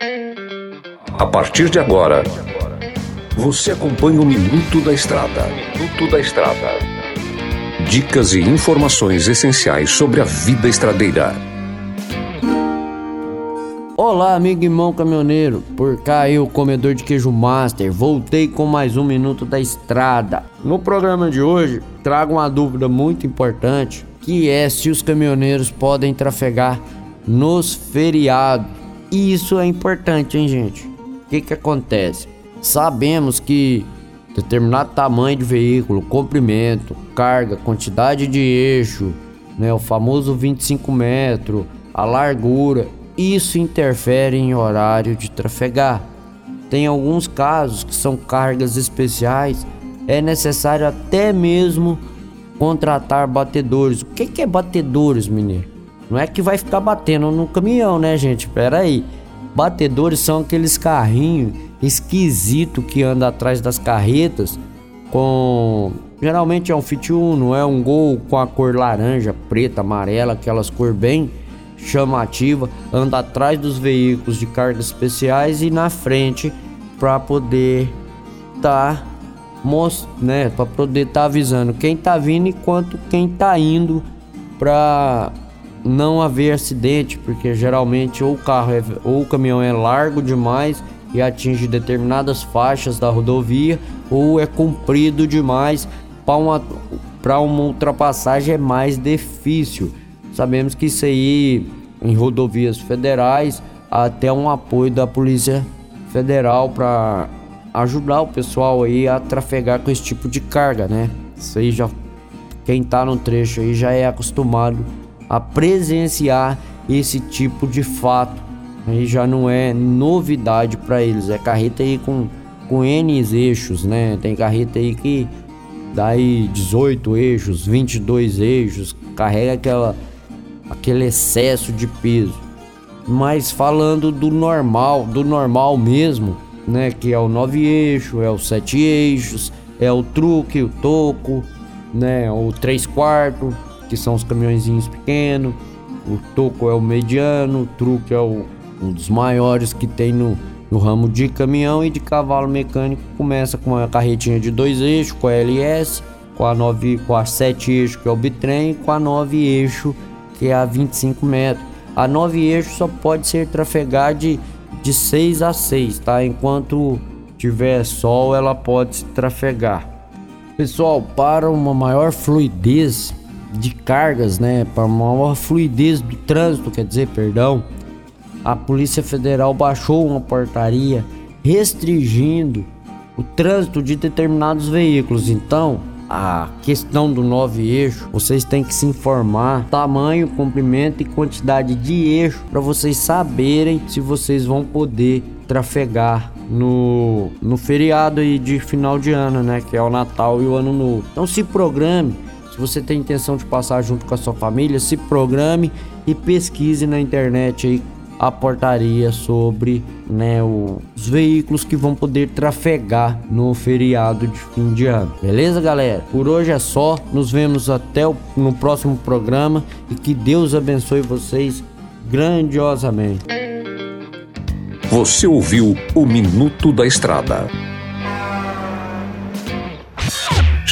A partir de agora, você acompanha o Minuto da Estrada. Minuto da Estrada. Dicas e informações essenciais sobre a vida estradeira. Olá, amigo irmão caminhoneiro. Por cá eu, comedor de queijo master, voltei com mais um Minuto da Estrada. No programa de hoje, trago uma dúvida muito importante, que é se os caminhoneiros podem trafegar nos feriados. E isso é importante, hein, gente? O que que acontece? Sabemos que determinado tamanho de veículo, comprimento, carga, quantidade de eixo, né, o famoso 25 metros, a largura, isso interfere em horário de trafegar. Tem alguns casos que são cargas especiais, é necessário até mesmo contratar batedores. O que, que é batedores, mineiro? Não é que vai ficar batendo no caminhão, né, gente? Pera aí. Batedores são aqueles carrinhos esquisito que anda atrás das carretas com geralmente é um Fit Uno, é um Gol com a cor laranja, preta, amarela, aquelas cor bem chamativa, anda atrás dos veículos de cargas especiais e na frente para poder tá né, para poder tá avisando quem tá vindo enquanto quem tá indo para não haver acidente, porque geralmente ou o carro é, ou o caminhão é largo demais e atinge determinadas faixas da rodovia ou é comprido demais para uma, para uma ultrapassagem é mais difícil. Sabemos que isso aí em rodovias federais até um apoio da Polícia Federal para ajudar o pessoal aí a trafegar com esse tipo de carga, né? Isso aí já quem tá no trecho aí já é acostumado a presenciar esse tipo de fato aí já não é novidade para eles. É carreta aí com, com N eixos, né? Tem carreta aí que dá aí 18 eixos, 22 eixos, carrega aquela, aquele excesso de peso. Mas falando do normal, do normal mesmo, né? Que é o 9 eixo, é o 7 eixos, é o truque, o toco, né? O 3 quartos, que são os caminhõezinhos pequenos. O toco é o mediano, o truque é o um dos maiores que tem no, no ramo de caminhão e de cavalo mecânico. Começa com uma carretinha de dois eixos, com a LS, com a, 9, com a 7 eixos, que é o bitrem, com a 9 eixo, que é a 25 metros. A 9 eixo só pode ser trafegar de, de 6 a 6, tá? Enquanto tiver sol, ela pode se trafegar. Pessoal, para uma maior fluidez de cargas, né? Para maior fluidez do trânsito, quer dizer, perdão, a Polícia Federal baixou uma portaria restringindo o trânsito de determinados veículos. Então, a questão do nove eixo, vocês têm que se informar tamanho, comprimento e quantidade de eixo para vocês saberem se vocês vão poder trafegar no, no feriado aí de final de ano, né, que é o Natal e o Ano Novo. Então se programe, se você tem intenção de passar junto com a sua família, se programe e pesquise na internet aí a portaria sobre né, os veículos que vão poder trafegar no feriado de fim de ano. Beleza, galera? Por hoje é só. Nos vemos até o, no próximo programa e que Deus abençoe vocês grandiosamente. Você ouviu o Minuto da Estrada.